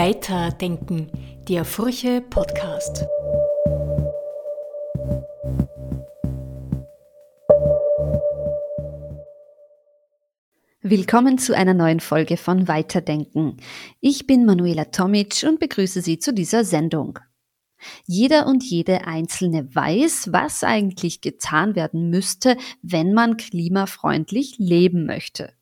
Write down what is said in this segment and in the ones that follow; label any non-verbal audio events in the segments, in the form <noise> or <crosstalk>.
Weiterdenken, der Furche Podcast. Willkommen zu einer neuen Folge von Weiterdenken. Ich bin Manuela Tomic und begrüße Sie zu dieser Sendung. Jeder und jede Einzelne weiß, was eigentlich getan werden müsste, wenn man klimafreundlich leben möchte.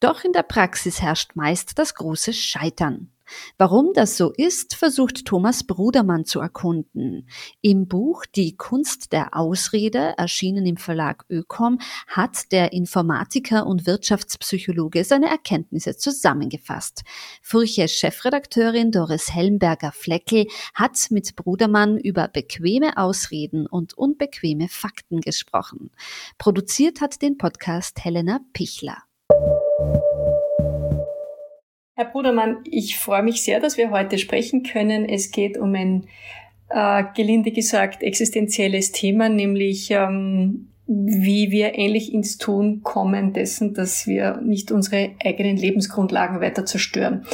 Doch in der Praxis herrscht meist das große Scheitern. Warum das so ist, versucht Thomas Brudermann zu erkunden. Im Buch Die Kunst der Ausrede, erschienen im Verlag Ökom, hat der Informatiker und Wirtschaftspsychologe seine Erkenntnisse zusammengefasst. Furche Chefredakteurin Doris Helmberger-Fleckel hat mit Brudermann über bequeme Ausreden und unbequeme Fakten gesprochen. Produziert hat den Podcast Helena Pichler. Herr Brudermann, ich freue mich sehr, dass wir heute sprechen können. Es geht um ein, äh, gelinde gesagt, existenzielles Thema, nämlich ähm, wie wir ähnlich ins Tun kommen dessen, dass wir nicht unsere eigenen Lebensgrundlagen weiter zerstören.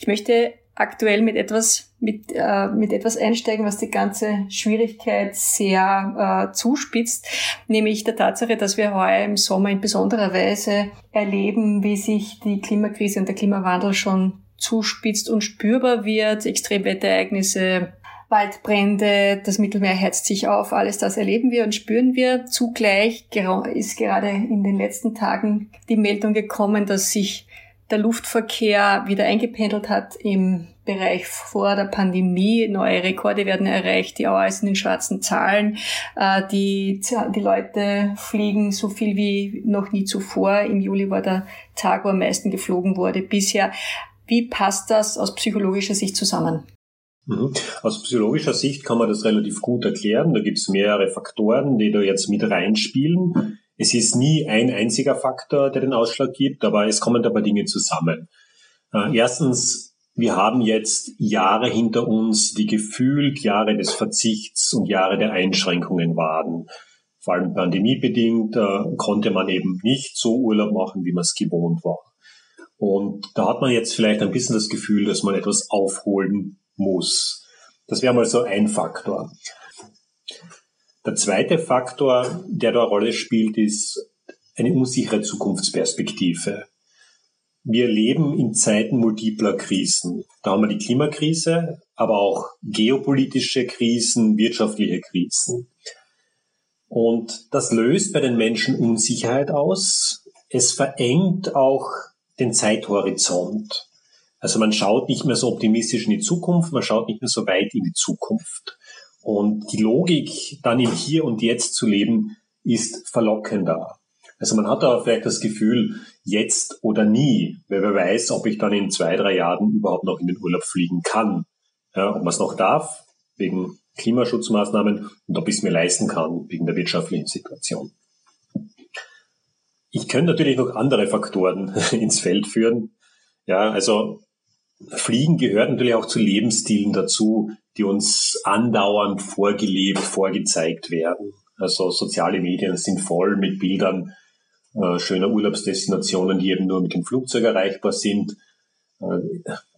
Ich möchte aktuell mit etwas mit, äh, mit etwas einsteigen, was die ganze Schwierigkeit sehr äh, zuspitzt, nämlich der Tatsache, dass wir heuer im Sommer in besonderer Weise erleben, wie sich die Klimakrise und der Klimawandel schon zuspitzt und spürbar wird, Extremwetterereignisse, Waldbrände, das Mittelmeer heizt sich auf, alles das erleben wir und spüren wir. Zugleich ist gerade in den letzten Tagen die Meldung gekommen, dass sich der Luftverkehr wieder eingependelt hat im Bereich vor der Pandemie. Neue Rekorde werden erreicht, die Auer sind in schwarzen Zahlen. Äh, die, die Leute fliegen so viel wie noch nie zuvor. Im Juli war der Tag, wo am meisten geflogen wurde bisher. Wie passt das aus psychologischer Sicht zusammen? Mhm. Aus psychologischer Sicht kann man das relativ gut erklären. Da gibt es mehrere Faktoren, die da jetzt mit reinspielen. Es ist nie ein einziger Faktor, der den Ausschlag gibt, aber es kommen dabei Dinge zusammen. Äh, erstens, wir haben jetzt Jahre hinter uns, die gefühlt Jahre des Verzichts und Jahre der Einschränkungen waren. Vor allem pandemiebedingt äh, konnte man eben nicht so Urlaub machen, wie man es gewohnt war. Und da hat man jetzt vielleicht ein bisschen das Gefühl, dass man etwas aufholen muss. Das wäre mal so ein Faktor. Der zweite Faktor, der da eine Rolle spielt, ist eine unsichere Zukunftsperspektive. Wir leben in Zeiten multipler Krisen. Da haben wir die Klimakrise, aber auch geopolitische Krisen, wirtschaftliche Krisen. Und das löst bei den Menschen Unsicherheit aus. Es verengt auch den Zeithorizont. Also man schaut nicht mehr so optimistisch in die Zukunft, man schaut nicht mehr so weit in die Zukunft. Und die Logik, dann im Hier und Jetzt zu leben, ist verlockender. Also man hat da vielleicht das Gefühl, jetzt oder nie, weil wer weiß, ob ich dann in zwei, drei Jahren überhaupt noch in den Urlaub fliegen kann. Ja, ob man es noch darf, wegen Klimaschutzmaßnahmen, und ob ich es mir leisten kann, wegen der wirtschaftlichen Situation. Ich könnte natürlich noch andere Faktoren <laughs> ins Feld führen. Ja, also Fliegen gehört natürlich auch zu Lebensstilen dazu, die uns andauernd vorgelebt, vorgezeigt werden. Also soziale Medien sind voll mit Bildern äh, schöner Urlaubsdestinationen, die eben nur mit dem Flugzeug erreichbar sind. Äh,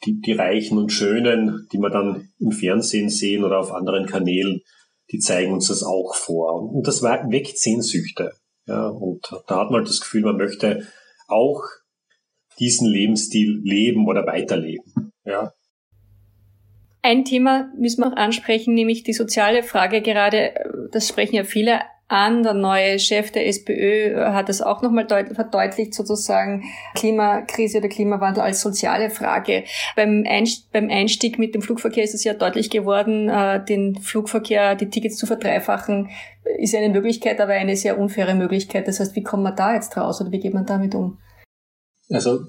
die, die Reichen und Schönen, die wir dann im Fernsehen sehen oder auf anderen Kanälen, die zeigen uns das auch vor. Und das weckt Sehnsüchte. Ja, und da hat man das Gefühl, man möchte auch diesen Lebensstil leben oder weiterleben. Ja. Ein Thema müssen wir auch ansprechen, nämlich die soziale Frage. Gerade, das sprechen ja viele an. Der neue Chef der SPÖ hat das auch nochmal verdeutlicht, sozusagen Klimakrise oder Klimawandel als soziale Frage. Beim, Einstieg mit dem Flugverkehr ist es ja deutlich geworden, äh, den Flugverkehr, die Tickets zu verdreifachen, ist eine Möglichkeit, aber eine sehr unfaire Möglichkeit. Das heißt, wie kommt man da jetzt raus oder wie geht man damit um? Also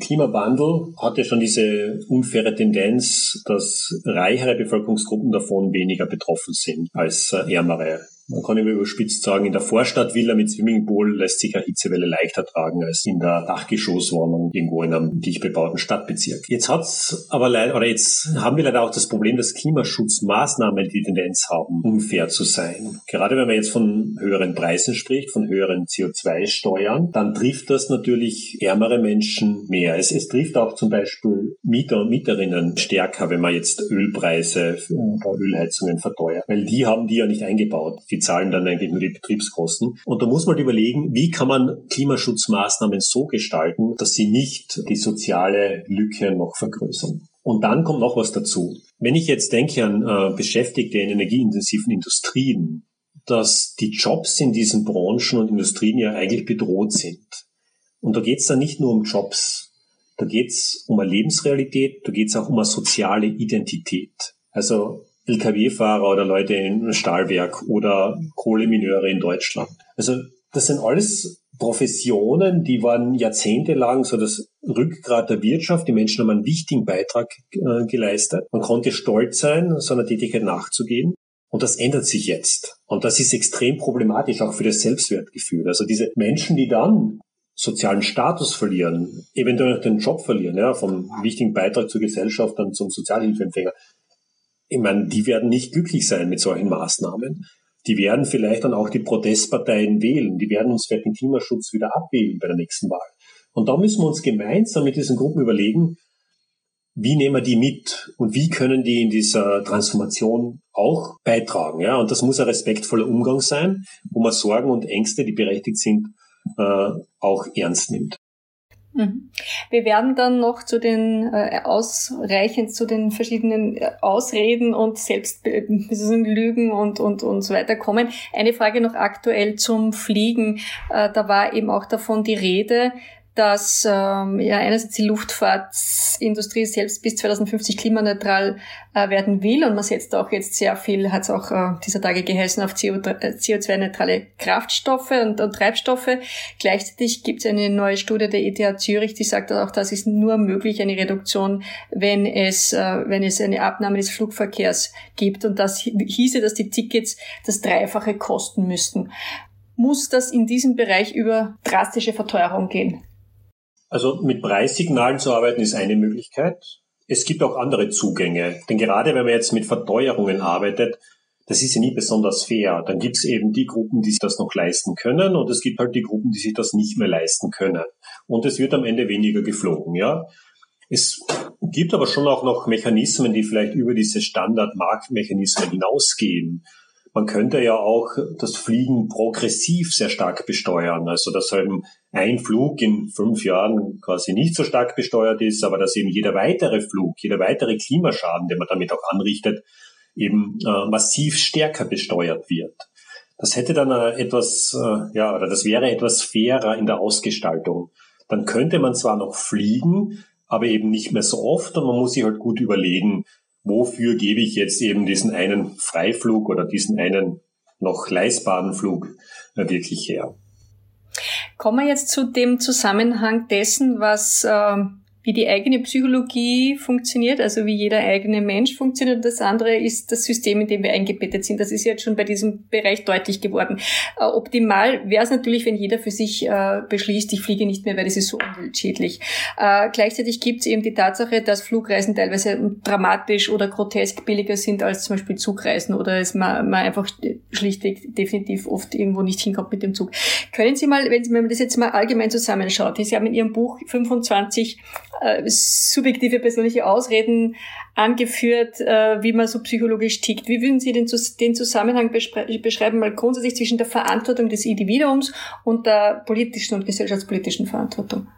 Klimawandel hat ja schon diese unfaire Tendenz, dass reichere Bevölkerungsgruppen davon weniger betroffen sind als äh, ärmere man kann immer überspitzt sagen, in der Vorstadtvilla mit Swimmingpool lässt sich eine Hitzewelle leichter tragen als in der Dachgeschosswohnung irgendwo in einem dicht bebauten Stadtbezirk. Jetzt hat's aber leider, oder jetzt haben wir leider auch das Problem, dass Klimaschutzmaßnahmen die Tendenz haben, unfair zu sein. Gerade wenn man jetzt von höheren Preisen spricht, von höheren CO2-Steuern, dann trifft das natürlich ärmere Menschen mehr. Es, es trifft auch zum Beispiel Mieter und Mieterinnen stärker, wenn man jetzt Ölpreise oder Ölheizungen verteuert, weil die haben die ja nicht eingebaut. Die die zahlen dann eigentlich nur die Betriebskosten. Und da muss man überlegen, wie kann man Klimaschutzmaßnahmen so gestalten, dass sie nicht die soziale Lücke noch vergrößern. Und dann kommt noch was dazu. Wenn ich jetzt denke an äh, Beschäftigte in energieintensiven Industrien, dass die Jobs in diesen Branchen und Industrien ja eigentlich bedroht sind. Und da geht es dann nicht nur um Jobs, da geht es um eine Lebensrealität, da geht es auch um eine soziale Identität. Also Lkw-Fahrer oder Leute im Stahlwerk oder Kohlemineure in Deutschland. Also das sind alles Professionen, die waren jahrzehntelang so das Rückgrat der Wirtschaft. Die Menschen haben einen wichtigen Beitrag äh, geleistet. Man konnte stolz sein, so einer Tätigkeit nachzugehen. Und das ändert sich jetzt. Und das ist extrem problematisch, auch für das Selbstwertgefühl. Also diese Menschen, die dann sozialen Status verlieren, eventuell auch den Job verlieren, ja, vom wichtigen Beitrag zur Gesellschaft dann zum Sozialhilfeempfänger, ich meine, die werden nicht glücklich sein mit solchen Maßnahmen. Die werden vielleicht dann auch die Protestparteien wählen. Die werden uns für den Klimaschutz wieder abwählen bei der nächsten Wahl. Und da müssen wir uns gemeinsam mit diesen Gruppen überlegen, wie nehmen wir die mit und wie können die in dieser Transformation auch beitragen. Ja? Und das muss ein respektvoller Umgang sein, wo man Sorgen und Ängste, die berechtigt sind, äh, auch ernst nimmt. Mhm. Wir werden dann noch zu den äh, ausreichend zu den verschiedenen äh, Ausreden und Selbstlügen und, und, und so weiter kommen. Eine Frage noch aktuell zum Fliegen. Äh, da war eben auch davon die Rede, dass ähm, ja einerseits die Luftfahrtindustrie selbst bis 2050 klimaneutral äh, werden will und man setzt auch jetzt sehr viel, hat es auch äh, dieser Tage geheißen, auf CO2-neutrale äh, Kraftstoffe und, und Treibstoffe. Gleichzeitig gibt es eine neue Studie der ETH Zürich, die sagt auch, das ist nur möglich eine Reduktion, wenn es, äh, wenn es eine Abnahme des Flugverkehrs gibt und das hieße, dass die Tickets das Dreifache kosten müssten muss das in diesem Bereich über drastische Verteuerung gehen? Also mit Preissignalen zu arbeiten ist eine Möglichkeit. Es gibt auch andere Zugänge. Denn gerade wenn man jetzt mit Verteuerungen arbeitet, das ist ja nie besonders fair. Dann gibt es eben die Gruppen, die sich das noch leisten können und es gibt halt die Gruppen, die sich das nicht mehr leisten können. Und es wird am Ende weniger geflogen, ja. Es gibt aber schon auch noch Mechanismen, die vielleicht über diese Standardmarktmechanismen hinausgehen. Man könnte ja auch das Fliegen progressiv sehr stark besteuern. Also dass eben ein Flug in fünf Jahren quasi nicht so stark besteuert ist, aber dass eben jeder weitere Flug, jeder weitere Klimaschaden, den man damit auch anrichtet, eben äh, massiv stärker besteuert wird. Das hätte dann äh, etwas, äh, ja, oder das wäre etwas fairer in der Ausgestaltung. Dann könnte man zwar noch fliegen, aber eben nicht mehr so oft und man muss sich halt gut überlegen, wofür gebe ich jetzt eben diesen einen Freiflug oder diesen einen noch leistbaren Flug äh, wirklich her. Kommen wir jetzt zu dem Zusammenhang dessen, was äh, wie die eigene Psychologie funktioniert, also wie jeder eigene Mensch funktioniert. Und das andere ist das System, in dem wir eingebettet sind. Das ist jetzt schon bei diesem Bereich deutlich geworden. Äh, optimal wäre es natürlich, wenn jeder für sich äh, beschließt, ich fliege nicht mehr, weil das ist so umweltschädlich. Äh, gleichzeitig gibt es eben die Tatsache, dass Flugreisen teilweise dramatisch oder grotesk billiger sind als zum Beispiel Zugreisen oder es man, man einfach schlichtweg definitiv oft irgendwo nicht hinkommt mit dem Zug. Können Sie mal, wenn man das jetzt mal allgemein zusammenschaut, Sie haben in Ihrem Buch 25 äh, subjektive persönliche Ausreden angeführt, äh, wie man so psychologisch tickt. Wie würden Sie den, den Zusammenhang beschreiben, mal grundsätzlich zwischen der Verantwortung des Individuums und der politischen und gesellschaftspolitischen Verantwortung?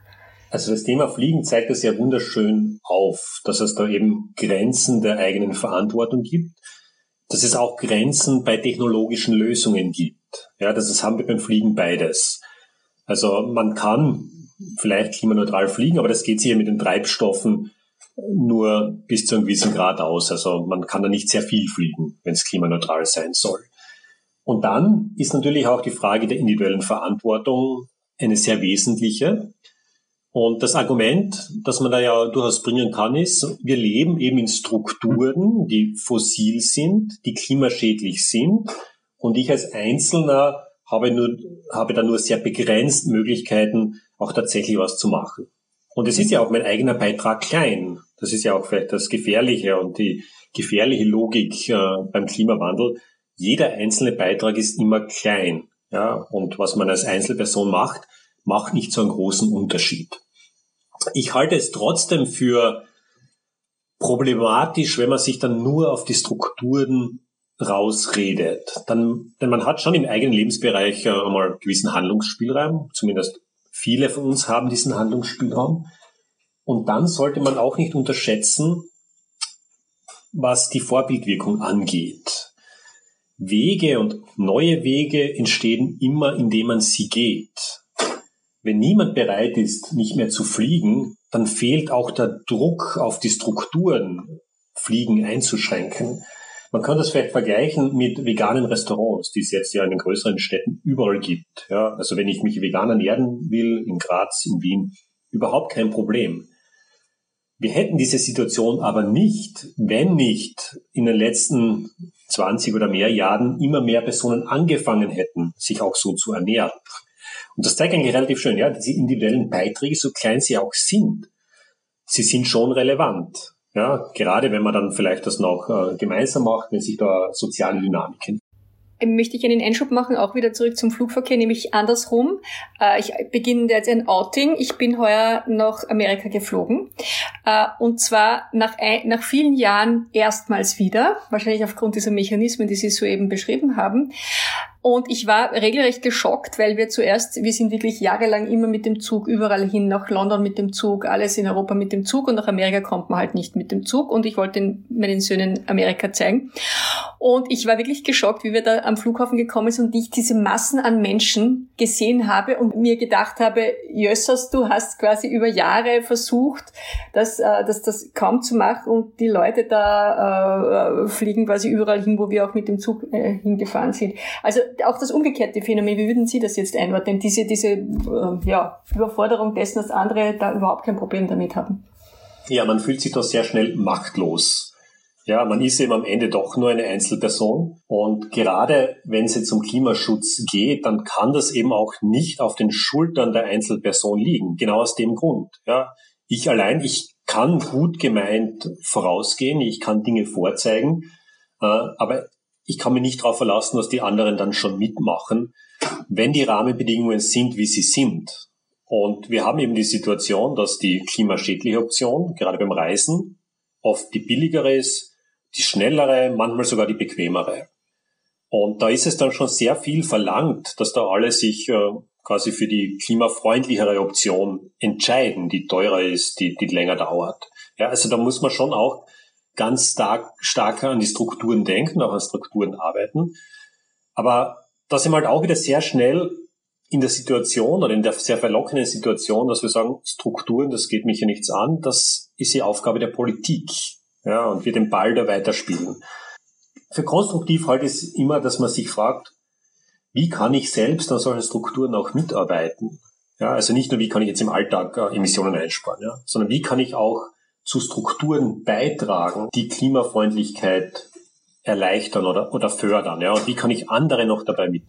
Also das Thema Fliegen zeigt das ja wunderschön auf, dass es da eben Grenzen der eigenen Verantwortung gibt, dass es auch Grenzen bei technologischen Lösungen gibt. Ja, das haben wir beim Fliegen beides. Also man kann vielleicht klimaneutral fliegen, aber das geht sicher mit den Treibstoffen nur bis zu einem gewissen Grad aus. Also man kann da nicht sehr viel fliegen, wenn es klimaneutral sein soll. Und dann ist natürlich auch die Frage der individuellen Verantwortung eine sehr wesentliche. Und das Argument, das man da ja durchaus bringen kann, ist, wir leben eben in Strukturen, die fossil sind, die klimaschädlich sind Und ich als Einzelner habe, nur, habe da nur sehr begrenzt Möglichkeiten, auch tatsächlich was zu machen. Und es ist ja auch mein eigener Beitrag klein. Das ist ja auch vielleicht das Gefährliche und die gefährliche Logik äh, beim Klimawandel. Jeder einzelne Beitrag ist immer klein. Ja, und was man als Einzelperson macht, macht nicht so einen großen Unterschied. Ich halte es trotzdem für problematisch, wenn man sich dann nur auf die Strukturen rausredet. Dann, denn man hat schon im eigenen Lebensbereich äh, einmal gewissen Handlungsspielraum, zumindest viele von uns haben diesen Handlungsspielraum. Und dann sollte man auch nicht unterschätzen, was die Vorbildwirkung angeht. Wege und neue Wege entstehen immer, indem man sie geht. Wenn niemand bereit ist, nicht mehr zu fliegen, dann fehlt auch der Druck auf die Strukturen, Fliegen einzuschränken. Man kann das vielleicht vergleichen mit veganen Restaurants, die es jetzt ja in den größeren Städten überall gibt. Ja, also wenn ich mich vegan ernähren will, in Graz, in Wien, überhaupt kein Problem. Wir hätten diese Situation aber nicht, wenn nicht in den letzten 20 oder mehr Jahren immer mehr Personen angefangen hätten, sich auch so zu ernähren. Und das zeigt eigentlich relativ schön, ja, diese individuellen Beiträge, so klein sie auch sind, sie sind schon relevant. Ja, gerade wenn man dann vielleicht das noch äh, gemeinsam macht, wenn sich da soziale Dynamiken möchte ich einen Einschub machen, auch wieder zurück zum Flugverkehr, nämlich andersrum. Äh, ich beginne jetzt ein Outing. Ich bin heuer nach Amerika geflogen. Äh, und zwar nach, ein, nach vielen Jahren erstmals wieder, wahrscheinlich aufgrund dieser Mechanismen, die Sie soeben beschrieben haben. Und ich war regelrecht geschockt, weil wir zuerst, wir sind wirklich jahrelang immer mit dem Zug überall hin, nach London mit dem Zug, alles in Europa mit dem Zug und nach Amerika kommt man halt nicht mit dem Zug und ich wollte meinen Söhnen Amerika zeigen. Und ich war wirklich geschockt, wie wir da am Flughafen gekommen sind und ich diese Massen an Menschen gesehen habe und mir gedacht habe, Jössers, du hast quasi über Jahre versucht, das, äh, das, das kaum zu machen und die Leute da äh, fliegen quasi überall hin, wo wir auch mit dem Zug äh, hingefahren sind. Also auch das umgekehrte Phänomen, wie würden Sie das jetzt einordnen? Diese, diese äh, ja, Überforderung dessen, dass andere da überhaupt kein Problem damit haben. Ja, man fühlt sich da sehr schnell machtlos. Ja, man ist eben am Ende doch nur eine Einzelperson. Und gerade wenn es jetzt um Klimaschutz geht, dann kann das eben auch nicht auf den Schultern der Einzelperson liegen. Genau aus dem Grund. Ja, ich allein, ich kann gut gemeint vorausgehen, ich kann Dinge vorzeigen, äh, aber ich kann mich nicht darauf verlassen, dass die anderen dann schon mitmachen, wenn die Rahmenbedingungen sind, wie sie sind. Und wir haben eben die Situation, dass die klimaschädliche Option, gerade beim Reisen, oft die billigere ist, die schnellere, manchmal sogar die bequemere. Und da ist es dann schon sehr viel verlangt, dass da alle sich äh, quasi für die klimafreundlichere Option entscheiden, die teurer ist, die, die länger dauert. Ja, also da muss man schon auch ganz stark, stärker an die Strukturen denken, auch an Strukturen arbeiten. Aber da sind wir halt auch wieder sehr schnell in der Situation oder in der sehr verlockenden Situation, dass wir sagen, Strukturen, das geht mich ja nichts an, das ist die Aufgabe der Politik. Ja, und wir den Ball da weiterspielen. Für konstruktiv halt ist immer, dass man sich fragt, wie kann ich selbst an solchen Strukturen auch mitarbeiten? Ja, also nicht nur, wie kann ich jetzt im Alltag äh, Emissionen einsparen, ja, sondern wie kann ich auch zu Strukturen beitragen, die Klimafreundlichkeit erleichtern oder, oder fördern? Ja? Und wie kann ich andere noch dabei mit?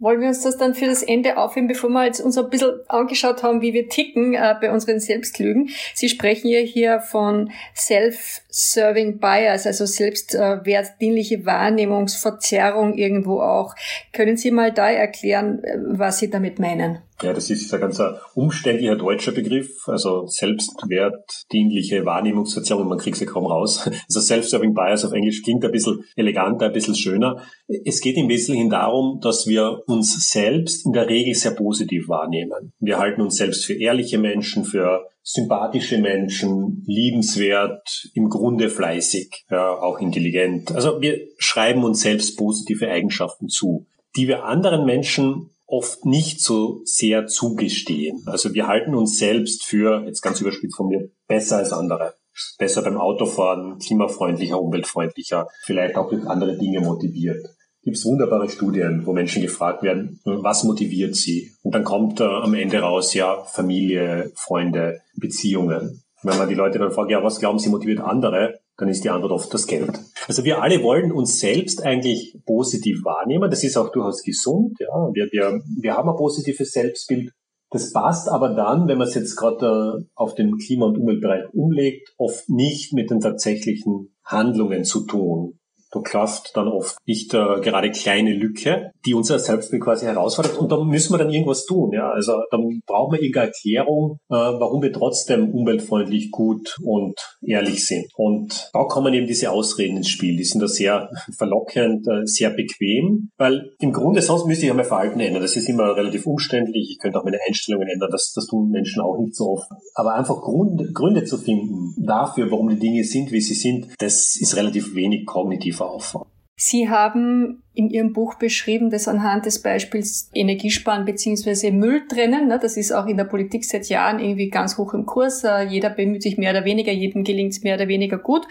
Wollen wir uns das dann für das Ende aufheben, bevor wir jetzt uns ein bisschen angeschaut haben, wie wir ticken äh, bei unseren Selbstlügen? Sie sprechen ja hier von Self-Serving Bias, also selbstwertdienliche äh, Wahrnehmungsverzerrung irgendwo auch. Können Sie mal da erklären, äh, was Sie damit meinen? Ja, das ist ein ganz umständlicher deutscher Begriff, also selbstwertdienliche Wahrnehmungsverzerrung, man kriegt sie kaum raus. <laughs> Also Self-Serving Bias auf Englisch klingt ein bisschen eleganter, ein bisschen schöner. Es geht im Wesentlichen darum, dass wir uns selbst in der Regel sehr positiv wahrnehmen. Wir halten uns selbst für ehrliche Menschen, für sympathische Menschen, liebenswert, im Grunde fleißig, ja, auch intelligent. Also wir schreiben uns selbst positive Eigenschaften zu, die wir anderen Menschen oft nicht so sehr zugestehen. Also wir halten uns selbst für, jetzt ganz überspitzt von mir, besser als andere. Besser beim Autofahren, klimafreundlicher, umweltfreundlicher, vielleicht auch durch andere Dinge motiviert. Gibt es wunderbare Studien, wo Menschen gefragt werden, was motiviert sie? Und dann kommt äh, am Ende raus, ja, Familie, Freunde, Beziehungen. Wenn man die Leute dann fragt, ja, was glauben sie motiviert andere? Dann ist die Antwort oft das Geld. Also wir alle wollen uns selbst eigentlich positiv wahrnehmen. Das ist auch durchaus gesund. Ja. Wir, wir, wir haben ein positives Selbstbild. Das passt aber dann, wenn man es jetzt gerade äh, auf den Klima- und Umweltbereich umlegt, oft nicht mit den tatsächlichen Handlungen zu tun. Da klafft dann oft nicht äh, gerade kleine Lücke, die unser Selbstbild quasi herausfordert. Und da müssen wir dann irgendwas tun. Ja? Also dann brauchen wir irgendeine Erklärung, äh, warum wir trotzdem umweltfreundlich gut und ehrlich sind. Und da kommen eben diese Ausreden ins Spiel. Die sind da sehr <laughs> verlockend, äh, sehr bequem, weil im Grunde sonst müsste ich ja mein Verhalten ändern. Das ist immer relativ umständlich. Ich könnte auch meine Einstellungen ändern. Das, das tun Menschen auch nicht so oft. Aber einfach Grund, Gründe zu finden dafür, warum die Dinge sind, wie sie sind, das ist relativ wenig kognitiv 宝宝 Sie haben in Ihrem Buch beschrieben, dass anhand des Beispiels Energiesparen beziehungsweise Müll trennen, ne, das ist auch in der Politik seit Jahren irgendwie ganz hoch im Kurs. Äh, jeder bemüht sich mehr oder weniger, jedem gelingt es mehr oder weniger gut.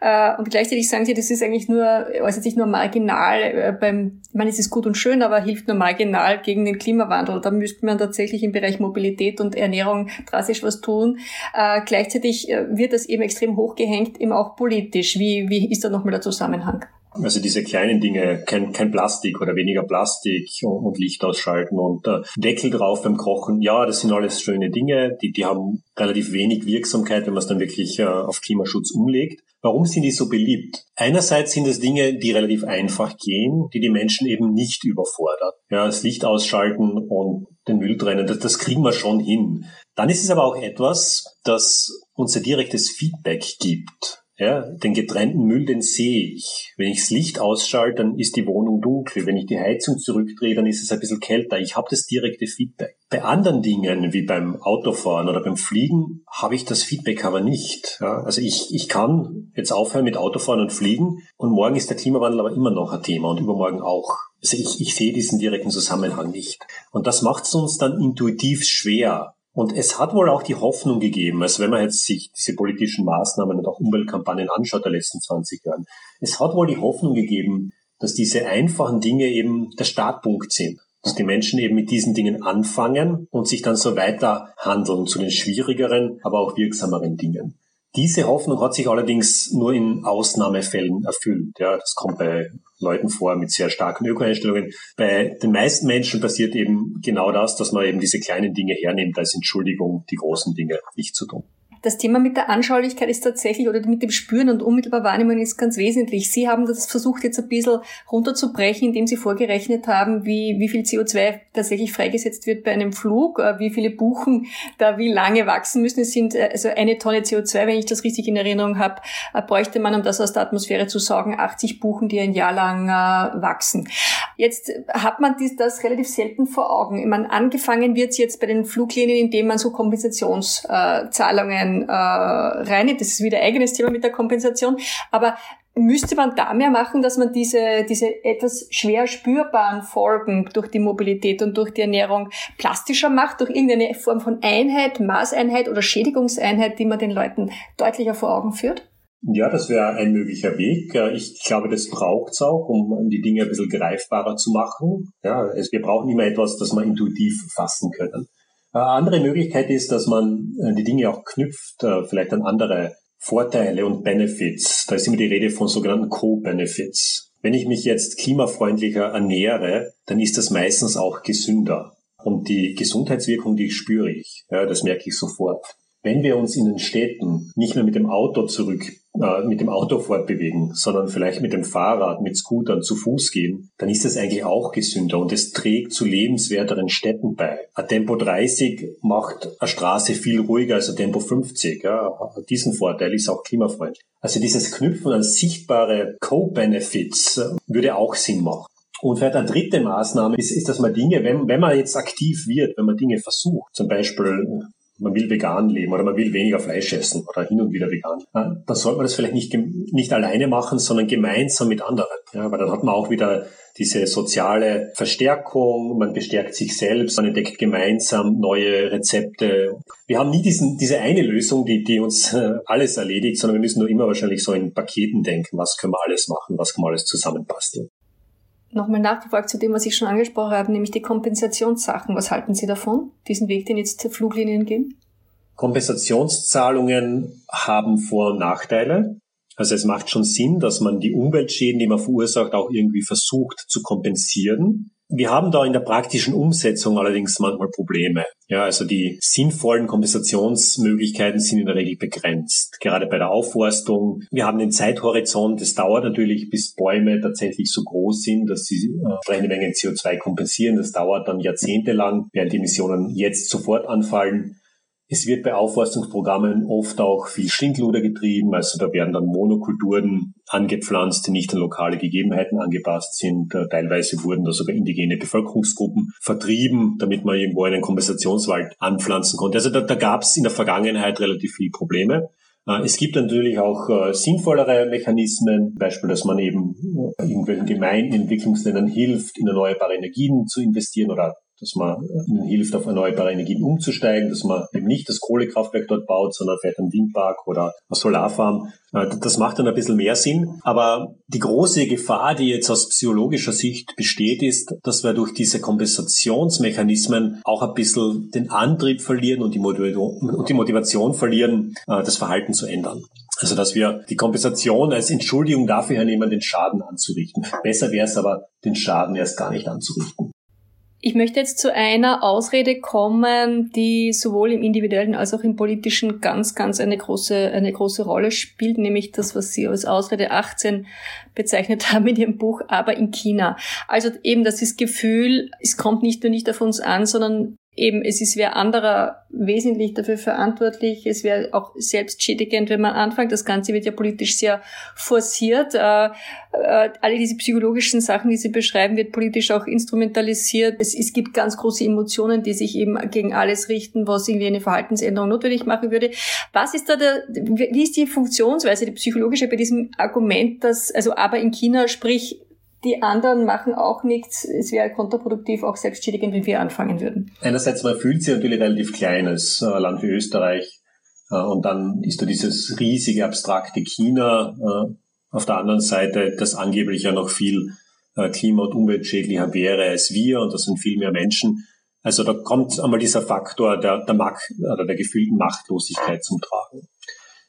Äh, und gleichzeitig sagen Sie, das ist eigentlich nur, äußert sich nur marginal äh, beim, ich meine, es ist gut und schön, aber hilft nur marginal gegen den Klimawandel. Da müsste man tatsächlich im Bereich Mobilität und Ernährung drastisch was tun. Gleichzeitig wird das eben extrem hochgehängt, eben auch politisch. Wie, wie ist da nochmal der Zusammenhang? Also diese kleinen Dinge, kein, kein Plastik oder weniger Plastik und, und Licht ausschalten und äh, Deckel drauf beim Kochen, ja, das sind alles schöne Dinge, die, die haben relativ wenig Wirksamkeit, wenn man es dann wirklich äh, auf Klimaschutz umlegt. Warum sind die so beliebt? Einerseits sind es Dinge, die relativ einfach gehen, die die Menschen eben nicht überfordern. Ja, das Licht ausschalten und den Müll trennen, das, das kriegen wir schon hin. Dann ist es aber auch etwas, das uns ein direktes Feedback gibt. Ja, den getrennten Müll, den sehe ich. Wenn ich das Licht ausschalte, dann ist die Wohnung dunkel. Wenn ich die Heizung zurückdrehe, dann ist es ein bisschen kälter. Ich habe das direkte Feedback. Bei anderen Dingen, wie beim Autofahren oder beim Fliegen, habe ich das Feedback aber nicht. Ja, also ich, ich kann jetzt aufhören mit Autofahren und Fliegen und morgen ist der Klimawandel aber immer noch ein Thema und übermorgen auch. Also ich, ich sehe diesen direkten Zusammenhang nicht. Und das macht es uns dann intuitiv schwer, und es hat wohl auch die Hoffnung gegeben, also wenn man jetzt sich diese politischen Maßnahmen und auch Umweltkampagnen anschaut der letzten 20 Jahren, es hat wohl die Hoffnung gegeben, dass diese einfachen Dinge eben der Startpunkt sind. Dass die Menschen eben mit diesen Dingen anfangen und sich dann so weiter handeln zu den schwierigeren, aber auch wirksameren Dingen. Diese Hoffnung hat sich allerdings nur in Ausnahmefällen erfüllt. Ja, das kommt bei Leuten vor mit sehr starken Öko-Einstellungen. Bei den meisten Menschen passiert eben genau das, dass man eben diese kleinen Dinge hernimmt als Entschuldigung, die großen Dinge nicht zu tun. Das Thema mit der Anschaulichkeit ist tatsächlich, oder mit dem Spüren und unmittelbar Wahrnehmen ist ganz wesentlich. Sie haben das versucht jetzt ein bisschen runterzubrechen, indem Sie vorgerechnet haben, wie, wie viel CO2 tatsächlich freigesetzt wird bei einem Flug, äh, wie viele Buchen da wie lange wachsen müssen. Es sind äh, also eine Tonne CO2, wenn ich das richtig in Erinnerung habe, äh, bräuchte man, um das aus der Atmosphäre zu saugen, 80 Buchen, die ein Jahr lang wachsen. Jetzt hat man dies, das relativ selten vor Augen. Ich meine, angefangen wird es jetzt bei den Fluglinien, indem man so Kompensationszahlungen ein äh, rein. Das ist wieder ein eigenes Thema mit der Kompensation. Aber müsste man da mehr machen, dass man diese, diese etwas schwer spürbaren Folgen durch die Mobilität und durch die Ernährung plastischer macht, durch irgendeine Form von Einheit, Maßeinheit oder Schädigungseinheit, die man den Leuten deutlicher vor Augen führt? Ja, das wäre ein möglicher Weg. Ich glaube, das braucht's auch, um die Dinge ein bisschen greifbarer zu machen. Ja, es, wir brauchen immer etwas, das wir intuitiv fassen können. Eine andere Möglichkeit ist, dass man äh, die Dinge auch knüpft, äh, vielleicht an andere Vorteile und Benefits. Da ist immer die Rede von sogenannten Co-Benefits. Wenn ich mich jetzt klimafreundlicher ernähre, dann ist das meistens auch gesünder. Und die Gesundheitswirkung, die spüre ich. Ja, das merke ich sofort. Wenn wir uns in den Städten nicht mehr mit dem Auto zurück, äh, mit dem Auto fortbewegen, sondern vielleicht mit dem Fahrrad, mit Scootern zu Fuß gehen, dann ist das eigentlich auch gesünder und es trägt zu lebenswerteren Städten bei. Ein Tempo 30 macht eine Straße viel ruhiger als ein Tempo 50. Ja. Diesen Vorteil ist auch klimafreundlich. Also dieses Knüpfen an sichtbare Co-Benefits würde auch Sinn machen. Und vielleicht eine dritte Maßnahme ist, ist, dass man Dinge, wenn, wenn man jetzt aktiv wird, wenn man Dinge versucht, zum Beispiel man will vegan leben oder man will weniger Fleisch essen oder hin und wieder vegan, dann sollte man das vielleicht nicht, nicht alleine machen, sondern gemeinsam mit anderen. Ja, weil dann hat man auch wieder diese soziale Verstärkung, man bestärkt sich selbst, man entdeckt gemeinsam neue Rezepte. Wir haben nie diesen, diese eine Lösung, die, die uns äh, alles erledigt, sondern wir müssen nur immer wahrscheinlich so in Paketen denken, was können wir alles machen, was können wir alles zusammenbasteln nochmal nachgefragt zu dem, was ich schon angesprochen habe, nämlich die Kompensationssachen. Was halten Sie davon, diesen Weg, den jetzt Fluglinien gehen? Kompensationszahlungen haben Vor- und Nachteile. Also es macht schon Sinn, dass man die Umweltschäden, die man verursacht, auch irgendwie versucht zu kompensieren. Wir haben da in der praktischen Umsetzung allerdings manchmal Probleme. Ja, also die sinnvollen Kompensationsmöglichkeiten sind in der Regel begrenzt. Gerade bei der Aufforstung. Wir haben den Zeithorizont. Es dauert natürlich, bis Bäume tatsächlich so groß sind, dass sie entsprechende äh, Mengen CO2 kompensieren. Das dauert dann jahrzehntelang, während die Emissionen jetzt sofort anfallen. Es wird bei Aufforstungsprogrammen oft auch viel Schindluder getrieben, also da werden dann Monokulturen angepflanzt, die nicht an lokale Gegebenheiten angepasst sind. Äh, teilweise wurden da sogar indigene Bevölkerungsgruppen vertrieben, damit man irgendwo einen Kompensationswald anpflanzen konnte. Also da, da gab es in der Vergangenheit relativ viele Probleme. Äh, es gibt natürlich auch äh, sinnvollere Mechanismen, Beispiel, dass man eben irgendwelchen Gemeinden, Entwicklungsländern hilft, in erneuerbare Energien zu investieren oder dass man ihnen hilft, auf erneuerbare Energien umzusteigen, dass man eben nicht das Kohlekraftwerk dort baut, sondern vielleicht einen Windpark oder eine Solarfarm. Äh, das macht dann ein bisschen mehr Sinn. Aber die große Gefahr, die jetzt aus psychologischer Sicht besteht, ist, dass wir durch diese Kompensationsmechanismen auch ein bisschen den Antrieb verlieren und die Motivation verlieren, äh, das Verhalten zu ändern. Also dass wir die Kompensation als Entschuldigung dafür hernehmen, den Schaden anzurichten. Besser wäre es aber, den Schaden erst gar nicht anzurichten. Ich möchte jetzt zu einer Ausrede kommen, die sowohl im individuellen als auch im politischen ganz, ganz eine große, eine große Rolle spielt, nämlich das, was Sie als Ausrede 18 bezeichnet haben in Ihrem Buch, aber in China. Also eben das ist Gefühl, es kommt nicht nur nicht auf uns an, sondern eben, es ist wer anderer wesentlich dafür verantwortlich. Es wäre auch selbstschädigend, wenn man anfängt. Das Ganze wird ja politisch sehr forciert. Äh, äh, alle diese psychologischen Sachen, die Sie beschreiben, wird politisch auch instrumentalisiert. Es, es gibt ganz große Emotionen, die sich eben gegen alles richten, was irgendwie eine Verhaltensänderung notwendig machen würde. Was ist da der, wie ist die Funktionsweise, die psychologische bei diesem Argument, dass, also aber in China, sprich, die anderen machen auch nichts. Es wäre kontraproduktiv, auch selbstschädigend, wenn wir anfangen würden. Einerseits, man fühlt sich natürlich relativ klein als äh, Land wie Österreich. Äh, und dann ist da dieses riesige, abstrakte China. Äh, auf der anderen Seite, das angeblich ja noch viel klima- und umweltschädlicher wäre als wir. Und das sind viel mehr Menschen. Also da kommt einmal dieser Faktor der, der, Macht, oder der gefühlten Machtlosigkeit zum Tragen.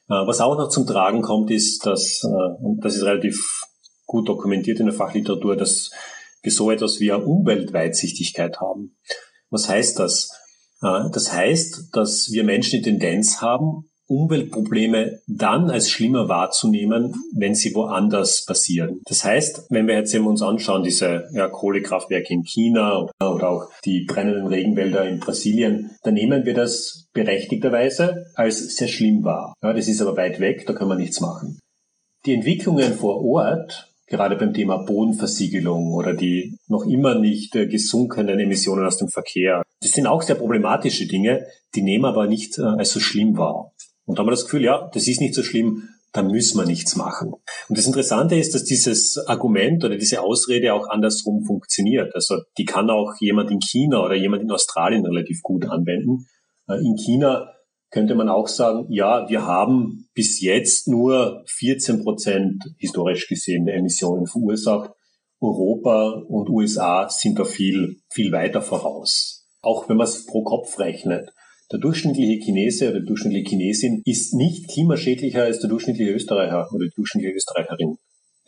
Was auch noch zum Tragen kommt, ist, dass, und das ist relativ gut dokumentiert in der Fachliteratur, dass wir so etwas wie eine Umweltweitsichtigkeit haben. Was heißt das? Äh, das heißt, dass wir Menschen die Tendenz haben, Umweltprobleme dann als schlimmer wahrzunehmen, wenn sie woanders passieren. Das heißt, wenn wir jetzt eben uns anschauen, diese ja, Kohlekraftwerke in China oder auch die brennenden Regenwälder in Brasilien, dann nehmen wir das berechtigterweise als sehr schlimm wahr. Ja, das ist aber weit weg, da kann man nichts machen. Die Entwicklungen vor Ort gerade beim Thema Bodenversiegelung oder die noch immer nicht äh, gesunkenen Emissionen aus dem Verkehr. Das sind auch sehr problematische Dinge, die nehmen aber nicht äh, als so schlimm wahr. Und da haben wir das Gefühl, ja, das ist nicht so schlimm, da müssen wir nichts machen. Und das Interessante ist, dass dieses Argument oder diese Ausrede auch andersrum funktioniert. Also die kann auch jemand in China oder jemand in Australien relativ gut anwenden. Äh, in China könnte man auch sagen, ja, wir haben bis jetzt nur 14 Prozent historisch gesehen der Emissionen verursacht. Europa und USA sind da viel, viel weiter voraus. Auch wenn man es pro Kopf rechnet. Der durchschnittliche Chinese oder die durchschnittliche Chinesin ist nicht klimaschädlicher als der durchschnittliche Österreicher oder die durchschnittliche Österreicherin.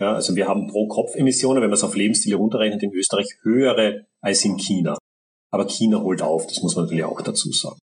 Ja, also wir haben pro Kopf Emissionen, wenn man es auf Lebensstile runterrechnet, in Österreich höhere als in China. Aber China holt auf, das muss man natürlich auch dazu sagen.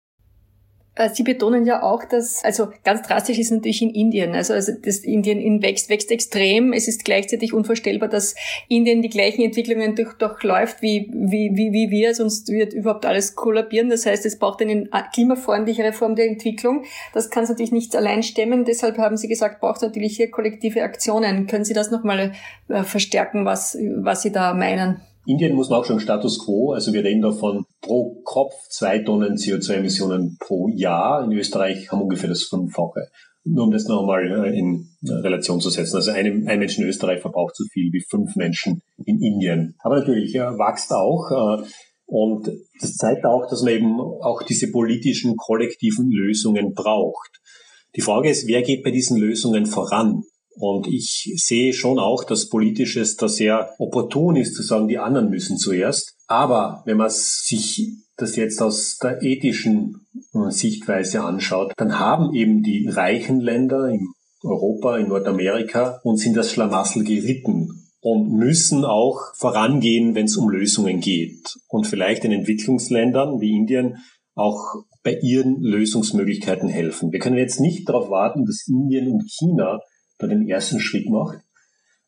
Äh, Sie betonen ja auch, dass, also ganz drastisch ist natürlich in Indien. Also, also das Indien wächst, wächst extrem. Es ist gleichzeitig unvorstellbar, dass Indien die gleichen Entwicklungen durch, durchläuft wie, wie, wie, wie wir, sonst wird überhaupt alles kollabieren. Das heißt, es braucht eine klimafreundlichere Form der Entwicklung. Das kann es natürlich nicht allein stemmen. Deshalb haben Sie gesagt, braucht es natürlich hier kollektive Aktionen. Können Sie das nochmal äh, verstärken, was, was Sie da meinen? Indien muss man auch schon Status quo, also wir reden davon pro Kopf zwei Tonnen CO2-Emissionen pro Jahr. In Österreich haben wir ungefähr das Fünffache. Nur um das nochmal äh, in Relation zu setzen. Also ein, ein Mensch in Österreich verbraucht so viel wie fünf Menschen in Indien. Aber natürlich ja, wächst auch. Äh, und das zeigt auch, dass man eben auch diese politischen kollektiven Lösungen braucht. Die Frage ist, wer geht bei diesen Lösungen voran? Und ich sehe schon auch, dass politisches da sehr opportun ist, zu sagen, die anderen müssen zuerst. Aber wenn man sich das jetzt aus der ethischen äh, Sichtweise anschaut, dann haben eben die reichen Länder im Europa, in Nordamerika und sind das Schlamassel geritten und müssen auch vorangehen, wenn es um Lösungen geht. Und vielleicht in Entwicklungsländern wie Indien auch bei ihren Lösungsmöglichkeiten helfen. Wir können jetzt nicht darauf warten, dass Indien und China da den ersten Schritt macht,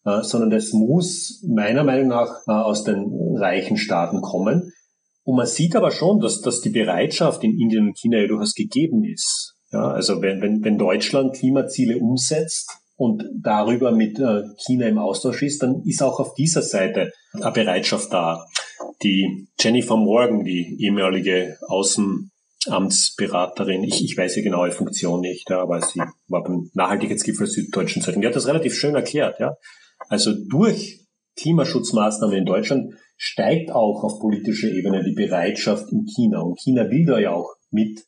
äh, sondern das muss meiner Meinung nach äh, aus den reichen Staaten kommen. Und man sieht aber schon, dass, dass die Bereitschaft in Indien und China ja durchaus gegeben ist. Ja, also wenn, wenn, wenn Deutschland Klimaziele umsetzt und darüber mit äh, China im Austausch ist, dann ist auch auf dieser Seite eine Bereitschaft da. Die Jennifer Morgan, die ehemalige Außenamtsberaterin, ich, ich weiß die genaue Funktion nicht, aber sie war beim Nachhaltigkeitsgipfel der Süddeutschen Zeitung, die hat das relativ schön erklärt. Ja. Also durch Klimaschutzmaßnahmen in Deutschland steigt auch auf politischer Ebene die Bereitschaft in China. Und China will da ja auch mit,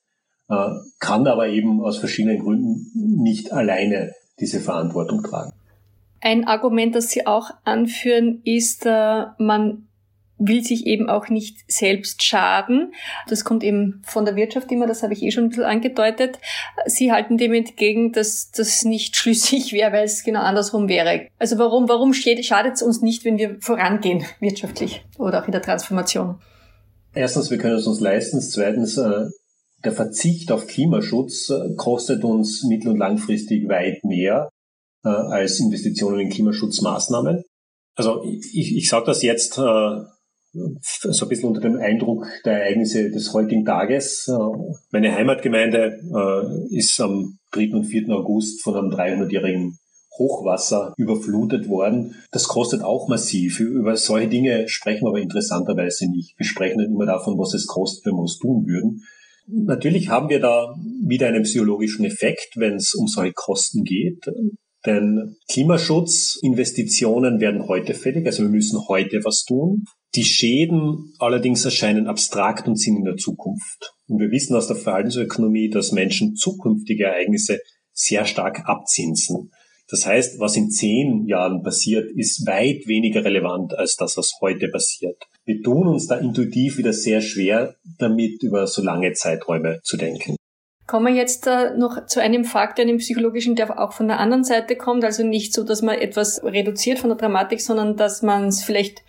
äh, kann aber eben aus verschiedenen Gründen nicht alleine diese Verantwortung tragen. Ein Argument, das Sie auch anführen, ist, äh, man will sich eben auch nicht selbst schaden. Das kommt eben von der Wirtschaft immer, das habe ich eh schon ein bisschen angedeutet. Sie halten dem entgegen, dass das nicht schlüssig wäre, weil es genau andersrum wäre. Also warum, warum schadet es uns nicht, wenn wir vorangehen, wirtschaftlich oder auch in der Transformation? Erstens, wir können es uns leisten. Zweitens, äh, der Verzicht auf Klimaschutz äh, kostet uns mittel- und langfristig weit mehr äh, als Investitionen in Klimaschutzmaßnahmen. Also ich, ich sage das jetzt so ein bisschen unter dem Eindruck der Ereignisse des heutigen Tages. Meine Heimatgemeinde äh, ist am 3. und 4. August von einem 300-jährigen Hochwasser überflutet worden. Das kostet auch massiv. Über solche Dinge sprechen wir aber interessanterweise nicht. Wir sprechen nicht immer davon, was es kostet, wenn wir es tun würden. Natürlich haben wir da wieder einen psychologischen Effekt, wenn es um solche Kosten geht. Denn Klimaschutzinvestitionen werden heute fällig, also wir müssen heute was tun. Die Schäden allerdings erscheinen abstrakt und sind in der Zukunft. Und wir wissen aus der Verhaltensökonomie, dass Menschen zukünftige Ereignisse sehr stark abzinsen. Das heißt, was in zehn Jahren passiert, ist weit weniger relevant als das, was heute passiert. Wir tun uns da intuitiv wieder sehr schwer, damit über so lange Zeiträume zu denken. Kommen wir jetzt äh, noch zu einem Faktor, einem psychologischen, der auch von der anderen Seite kommt. Also nicht so, dass man etwas reduziert von der Dramatik, sondern dass man es vielleicht,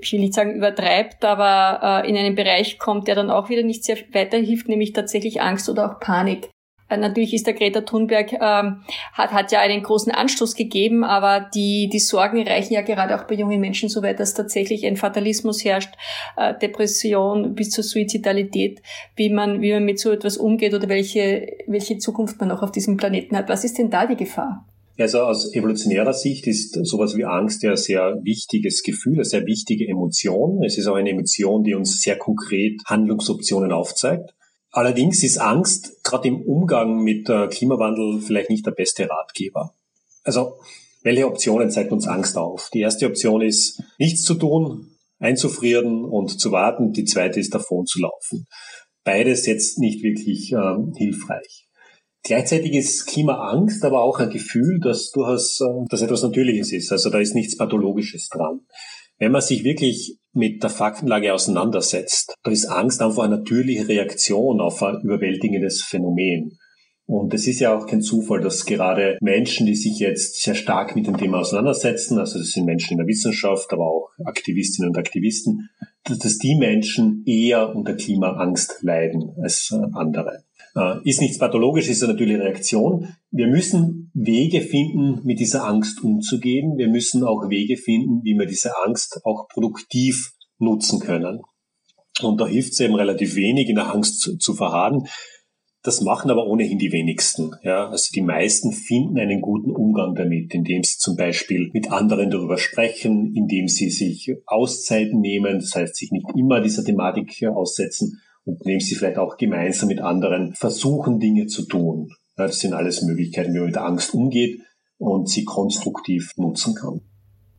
ich will nicht sagen übertreibt, aber äh, in einen Bereich kommt, der dann auch wieder nicht sehr weiterhilft, nämlich tatsächlich Angst oder auch Panik. Äh, natürlich ist der Greta Thunberg, ähm, hat, hat ja einen großen Anstoß gegeben, aber die, die Sorgen reichen ja gerade auch bei jungen Menschen so weit, dass tatsächlich ein Fatalismus herrscht, äh, Depression bis zur Suizidalität, wie man, wie man mit so etwas umgeht oder welche, welche Zukunft man auch auf diesem Planeten hat. Was ist denn da die Gefahr? Also aus evolutionärer Sicht ist sowas wie Angst ja ein sehr wichtiges Gefühl, eine sehr wichtige Emotion. Es ist auch eine Emotion, die uns sehr konkret Handlungsoptionen aufzeigt. Allerdings ist Angst gerade im Umgang mit Klimawandel vielleicht nicht der beste Ratgeber. Also, welche Optionen zeigt uns Angst auf? Die erste Option ist, nichts zu tun, einzufrieren und zu warten. Die zweite ist, davon zu laufen. Beides jetzt nicht wirklich ähm, hilfreich. Gleichzeitig ist Klimaangst aber auch ein Gefühl, dass durchaus äh, dass etwas Natürliches ist. Also da ist nichts Pathologisches dran. Wenn man sich wirklich mit der Faktenlage auseinandersetzt, dann ist Angst einfach eine natürliche Reaktion auf ein überwältigendes Phänomen. Und es ist ja auch kein Zufall, dass gerade Menschen, die sich jetzt sehr stark mit dem Thema auseinandersetzen, also das sind Menschen in der Wissenschaft, aber auch Aktivistinnen und Aktivisten, dass die Menschen eher unter Klimaangst leiden als andere. Äh, ist nichts pathologisch, ist eine natürliche Reaktion. Wir müssen Wege finden, mit dieser Angst umzugehen. Wir müssen auch Wege finden, wie wir diese Angst auch produktiv nutzen können. Und da hilft es eben relativ wenig, in der Angst zu, zu verharren. Das machen aber ohnehin die wenigsten. Ja? Also die meisten finden einen guten Umgang damit, indem sie zum Beispiel mit anderen darüber sprechen, indem sie sich Auszeiten nehmen, das heißt sich nicht immer dieser Thematik aussetzen und indem sie vielleicht auch gemeinsam mit anderen versuchen, Dinge zu tun. Das sind alles Möglichkeiten, wie man mit Angst umgeht und sie konstruktiv nutzen kann.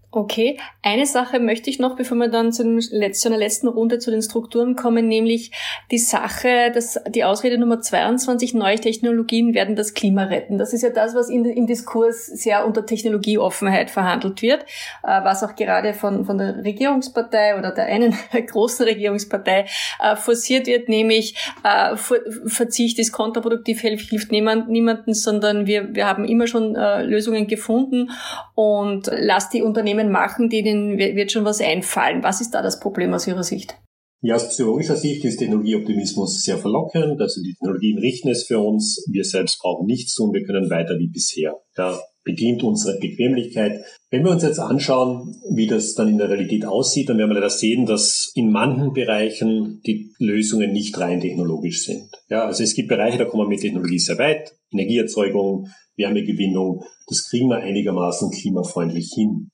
Okay, eine Sache möchte ich noch, bevor wir dann zu, dem, zu einer letzten Runde zu den Strukturen kommen, nämlich die Sache, dass die Ausrede Nummer 22, neue Technologien werden das Klima retten. Das ist ja das, was in, im Diskurs sehr unter Technologieoffenheit verhandelt wird, äh, was auch gerade von, von der Regierungspartei oder der einen <laughs> großen Regierungspartei äh, forciert wird, nämlich äh, Verzicht ist kontraproduktiv, hilft niemand, niemanden, sondern wir, wir haben immer schon Lösungen gefunden und lasst die Unternehmen Unternehmen machen, denen wird schon was einfallen. Was ist da das Problem aus Ihrer Sicht? Ja, aus psychologischer Sicht ist Technologieoptimismus sehr verlockend. Also die Technologien richten es für uns. Wir selbst brauchen nichts tun. Wir können weiter wie bisher. Da bedient unsere Bequemlichkeit. Wenn wir uns jetzt anschauen, wie das dann in der Realität aussieht, dann werden wir leider sehen, dass in manchen Bereichen die Lösungen nicht rein technologisch sind. Ja, also es gibt Bereiche, da kommen wir mit Technologie sehr weit. Energieerzeugung, Wärmegewinnung, das kriegen wir einigermaßen klimafreundlich hin.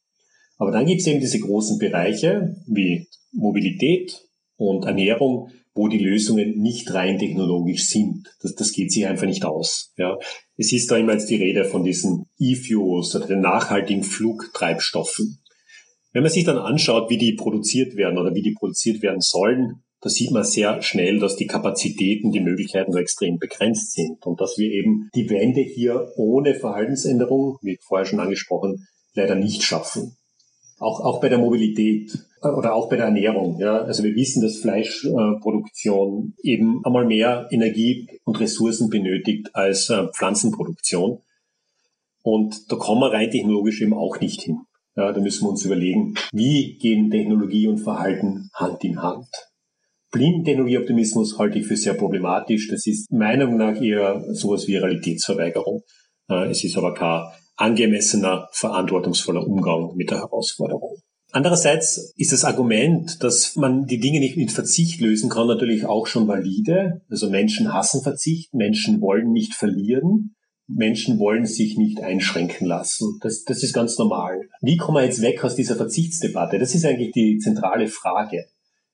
Aber dann gibt es eben diese großen Bereiche wie Mobilität und Ernährung, wo die Lösungen nicht rein technologisch sind. Das, das geht sich einfach nicht aus. Ja. Es ist da immer jetzt die Rede von diesen E-Fuels oder den nachhaltigen Flugtreibstoffen. Wenn man sich dann anschaut, wie die produziert werden oder wie die produziert werden sollen, da sieht man sehr schnell, dass die Kapazitäten, die Möglichkeiten so extrem begrenzt sind und dass wir eben die Wende hier ohne Verhaltensänderung, wie vorher schon angesprochen, leider nicht schaffen. Auch, auch bei der Mobilität äh, oder auch bei der Ernährung. Ja. Also wir wissen, dass Fleischproduktion äh, eben einmal mehr Energie und Ressourcen benötigt als äh, Pflanzenproduktion. Und da kommen wir rein technologisch eben auch nicht hin. Ja, da müssen wir uns überlegen, wie gehen Technologie und Verhalten Hand in Hand. Blinden Technologieoptimismus halte ich für sehr problematisch. Das ist meiner Meinung nach eher sowas wie Realitätsverweigerung. Es ist aber kein angemessener, verantwortungsvoller Umgang mit der Herausforderung. Andererseits ist das Argument, dass man die Dinge nicht mit Verzicht lösen kann, natürlich auch schon valide. Also Menschen hassen Verzicht, Menschen wollen nicht verlieren, Menschen wollen sich nicht einschränken lassen. Das, das ist ganz normal. Wie kommen wir jetzt weg aus dieser Verzichtsdebatte? Das ist eigentlich die zentrale Frage.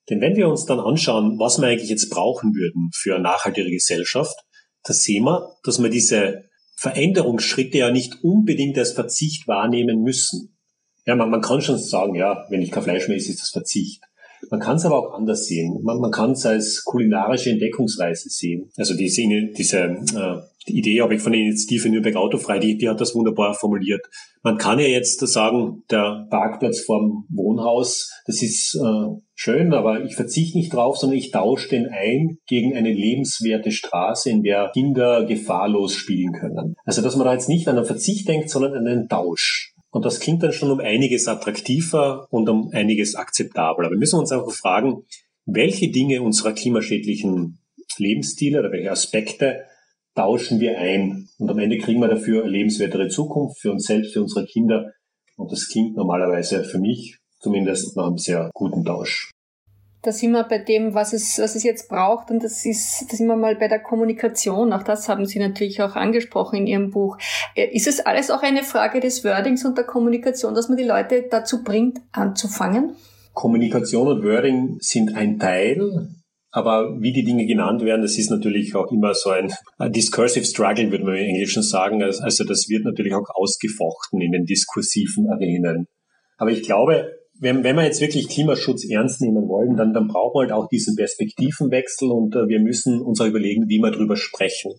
Denn wenn wir uns dann anschauen, was wir eigentlich jetzt brauchen würden für eine nachhaltige Gesellschaft, da sehen wir, dass wir diese Veränderungsschritte ja nicht unbedingt als Verzicht wahrnehmen müssen. Ja, man, man kann schon sagen, ja, wenn ich kein Fleisch mehr esse, ist das Verzicht. Man kann es aber auch anders sehen. Man, man kann es als kulinarische Entdeckungsreise sehen. Also diese, diese äh, die Idee habe ich von der Initiative Nürnberg Autofrei, die, die hat das wunderbar formuliert. Man kann ja jetzt sagen, der Parkplatz vorm Wohnhaus, das ist äh, schön, aber ich verzichte nicht drauf, sondern ich tausche den ein gegen eine lebenswerte Straße, in der Kinder gefahrlos spielen können. Also dass man da jetzt nicht an einen Verzicht denkt, sondern an einen Tausch. Und das klingt dann schon um einiges attraktiver und um einiges akzeptabler. Wir müssen uns einfach fragen, welche Dinge unserer klimaschädlichen Lebensstile oder welche Aspekte tauschen wir ein. Und am Ende kriegen wir dafür eine lebenswertere Zukunft für uns selbst, für unsere Kinder. Und das klingt normalerweise für mich zumindest nach einem sehr guten Tausch. Da sind wir bei dem, was es, was es jetzt braucht, und das ist, da sind wir mal bei der Kommunikation. Auch das haben Sie natürlich auch angesprochen in Ihrem Buch. Äh, ist es alles auch eine Frage des Wordings und der Kommunikation, dass man die Leute dazu bringt, anzufangen? Kommunikation und Wording sind ein Teil, aber wie die Dinge genannt werden, das ist natürlich auch immer so ein discursive struggle, würde man im Englischen sagen. Also das wird natürlich auch ausgefochten in den diskursiven Arenen. Aber ich glaube, wenn, wenn wir jetzt wirklich Klimaschutz ernst nehmen wollen, dann, dann brauchen wir halt auch diesen Perspektivenwechsel und äh, wir müssen uns auch überlegen, wie wir drüber sprechen.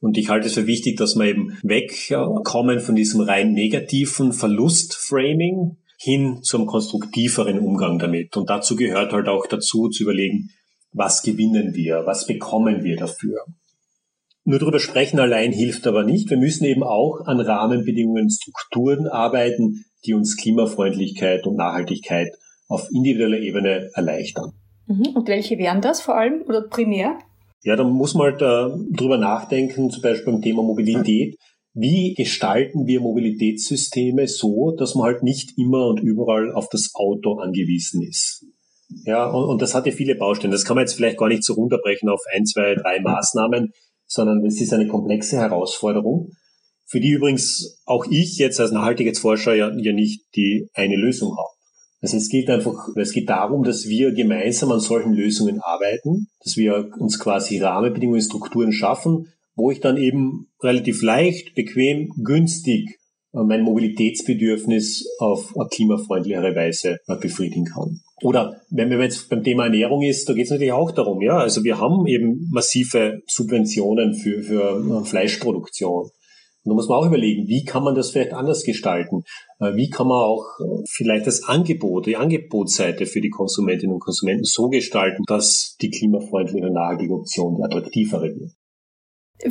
Und ich halte es für wichtig, dass wir eben wegkommen von diesem rein negativen Verlustframing hin zum konstruktiveren Umgang damit. Und dazu gehört halt auch dazu zu überlegen, was gewinnen wir, was bekommen wir dafür. Nur darüber sprechen allein hilft aber nicht. Wir müssen eben auch an Rahmenbedingungen, Strukturen arbeiten, die uns Klimafreundlichkeit und Nachhaltigkeit auf individueller Ebene erleichtern. Mhm. Und welche wären das vor allem oder primär? Ja, da muss man halt äh, drüber nachdenken, zum Beispiel beim Thema Mobilität. Wie gestalten wir Mobilitätssysteme so, dass man halt nicht immer und überall auf das Auto angewiesen ist? Ja, und, und das hat ja viele Baustellen. Das kann man jetzt vielleicht gar nicht so runterbrechen auf ein, zwei, drei Maßnahmen, sondern es ist eine komplexe Herausforderung, für die übrigens auch ich jetzt als Nachhaltigkeitsforscher ja, ja nicht die eine Lösung habe. Also es geht einfach, es geht darum, dass wir gemeinsam an solchen Lösungen arbeiten, dass wir uns quasi Rahmenbedingungen, Strukturen schaffen, wo ich dann eben relativ leicht, bequem, günstig mein Mobilitätsbedürfnis auf klimafreundlichere Weise befriedigen kann. Oder wenn man jetzt beim Thema Ernährung ist, da geht es natürlich auch darum, ja. Also wir haben eben massive Subventionen für, für Fleischproduktion. Und da muss man auch überlegen, wie kann man das vielleicht anders gestalten? Äh, wie kann man auch äh, vielleicht das Angebot, die Angebotsseite für die Konsumentinnen und Konsumenten so gestalten, dass die klimafreundliche nachhaltige Option die attraktivere wird?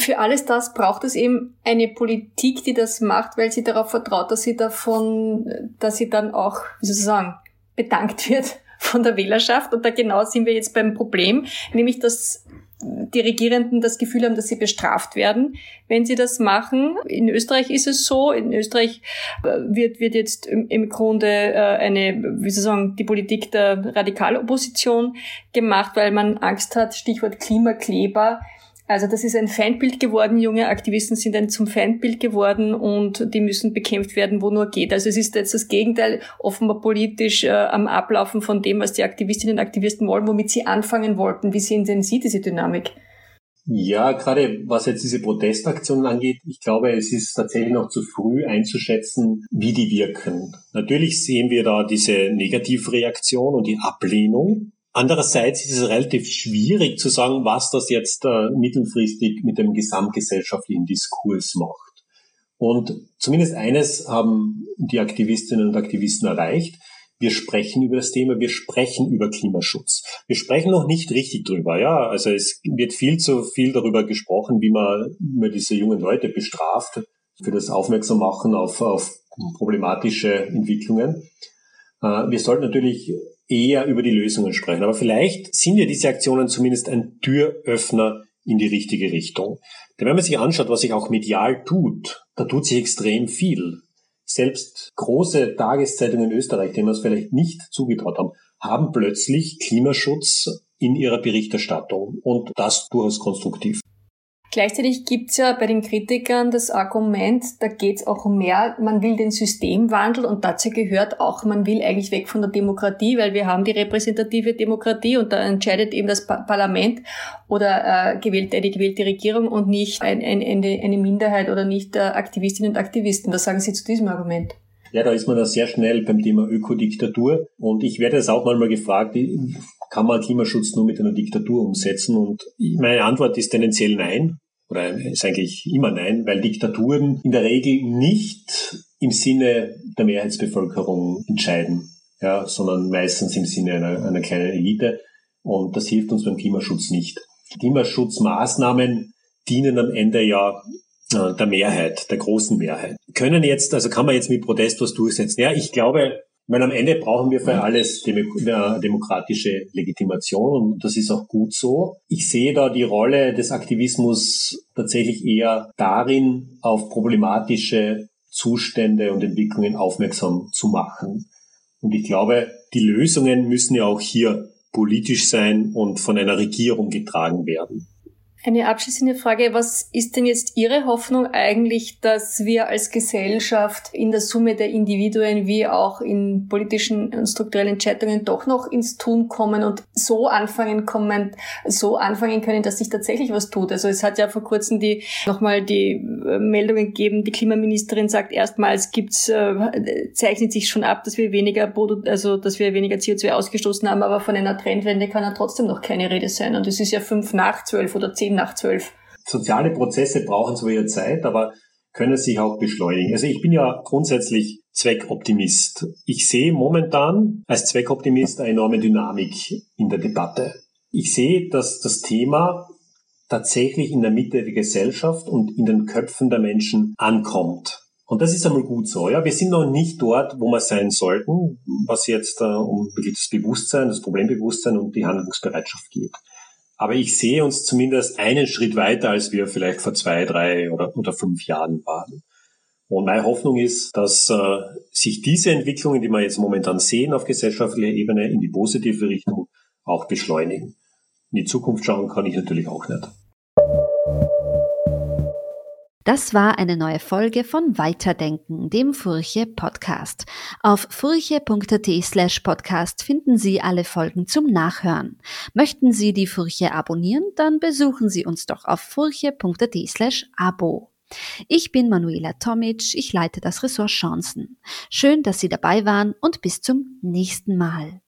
Für alles das braucht es eben eine Politik, die das macht, weil sie darauf vertraut, dass sie davon, dass sie dann auch, wie soll ich sagen, bedankt wird von der Wählerschaft. Und da genau sind wir jetzt beim Problem, nämlich dass die Regierenden das Gefühl haben, dass sie bestraft werden, wenn sie das machen. In Österreich ist es so. In Österreich äh, wird, wird jetzt im, Grunde äh, eine, wie soll ich sagen, die Politik der Radikalopposition gemacht, weil man Angst hat, Stichwort Klimakleber, also das ist ein Feindbild geworden. Junge Aktivisten sind ein zum Feindbild geworden und die müssen bekämpft werden, wo nur geht. Also es ist jetzt das Gegenteil offenbar politisch äh, am Ablaufen von dem, was die Aktivistinnen und Aktivisten wollen, womit sie anfangen wollten. Wie sehen denn Sie diese Dynamik? Ja, gerade was jetzt diese Protestaktionen angeht, ich glaube, es ist tatsächlich noch zu früh einzuschätzen, wie die wirken. Natürlich sehen wir da diese Negativreaktion und die Ablehnung. Andererseits ist es relativ schwierig zu sagen, was das jetzt äh, mittelfristig mit dem gesamtgesellschaftlichen Diskurs macht. Und zumindest eines haben die Aktivistinnen und Aktivisten erreicht. Wir sprechen über das Thema, wir sprechen über Klimaschutz. Wir sprechen noch nicht richtig drüber, ja. Also es wird viel zu viel darüber gesprochen, wie man, wie man diese jungen Leute bestraft für das Aufmerksam machen auf, auf problematische Entwicklungen. Äh, wir sollten natürlich eher über die Lösungen sprechen. Aber vielleicht sind ja diese Aktionen zumindest ein Türöffner in die richtige Richtung. Denn wenn man sich anschaut, was sich auch medial tut, da tut sich extrem viel. Selbst große Tageszeitungen in Österreich, denen wir es vielleicht nicht zugetraut haben, haben plötzlich Klimaschutz in ihrer Berichterstattung und das durchaus konstruktiv. Gleichzeitig gibt's ja bei den Kritikern das Argument, da geht's auch um mehr, man will den Systemwandel und dazu gehört auch, man will eigentlich weg von der Demokratie, weil wir haben die repräsentative Demokratie und da entscheidet eben das Parlament oder äh, gewählte, die gewählte Regierung und nicht ein, ein, eine, eine Minderheit oder nicht äh, Aktivistinnen und Aktivisten. Was sagen Sie zu diesem Argument? Ja, da ist man da sehr schnell beim Thema Ökodiktatur. Und ich werde jetzt auch mal gefragt, kann man Klimaschutz nur mit einer Diktatur umsetzen? Und meine Antwort ist tendenziell nein. Oder ist eigentlich immer nein, weil Diktaturen in der Regel nicht im Sinne der Mehrheitsbevölkerung entscheiden, ja, sondern meistens im Sinne einer, einer kleinen Elite. Und das hilft uns beim Klimaschutz nicht. Klimaschutzmaßnahmen dienen am Ende ja äh, der Mehrheit, der großen Mehrheit. Können jetzt, also kann man jetzt mit Protest was durchsetzen? Ja, ich glaube, weil am Ende brauchen wir für alles demokratische Legitimation und das ist auch gut so. Ich sehe da die Rolle des Aktivismus tatsächlich eher darin, auf problematische Zustände und Entwicklungen aufmerksam zu machen. Und ich glaube, die Lösungen müssen ja auch hier politisch sein und von einer Regierung getragen werden. Eine abschließende Frage. Was ist denn jetzt Ihre Hoffnung eigentlich, dass wir als Gesellschaft in der Summe der Individuen wie auch in politischen und strukturellen Entscheidungen doch noch ins Tun kommen und so anfangen kommen, so anfangen können, dass sich tatsächlich was tut? Also es hat ja vor kurzem die, nochmal die äh, Meldungen gegeben, die Klimaministerin sagt erstmals gibt's, äh, zeichnet sich schon ab, dass wir weniger, also, dass wir weniger CO2 ausgestoßen haben, aber von einer Trendwende kann ja trotzdem noch keine Rede sein. Und es ist ja fünf nach zwölf oder zehn zehn nach zwölf. Soziale Prozesse brauchen zwar ihre Zeit, aber können sich auch beschleunigen. Also ich bin ja grundsätzlich Zweckoptimist. Ich sehe momentan als Zweckoptimist eine enorme Dynamik in der Debatte. Ich sehe, dass das Thema tatsächlich in der Mitte der Gesellschaft und in den Köpfen der Menschen ankommt. Und das ist einmal gut so. Ja, wir sind noch nicht dort, wo wir sein sollten, was jetzt äh, um wirklich das Bewusstsein, das Problembewusstsein und die Handlungsbereitschaft geht. Aber ich sehe uns zumindest einen Schritt weiter, als wir vielleicht vor zwei, drei oder, oder fünf Jahren waren. Und meine Hoffnung ist, dass äh, sich diese Entwicklungen, die wir jetzt momentan sehen auf gesellschaftlicher Ebene, in die positive Richtung auch beschleunigen. In die Zukunft schauen kann ich natürlich auch nicht. Das war eine neue Folge von Weiterdenken, dem Furche Podcast. Auf furche.at slash podcast finden Sie alle Folgen zum Nachhören. Möchten Sie die Furche abonnieren, dann besuchen Sie uns doch auf furche.at slash abo. Ich bin Manuela Tomic, ich leite das Ressort Chancen. Schön, dass Sie dabei waren und bis zum nächsten Mal.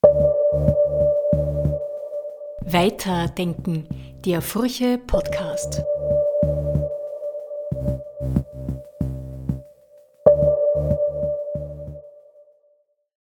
Weiterdenken, der Furche Podcast.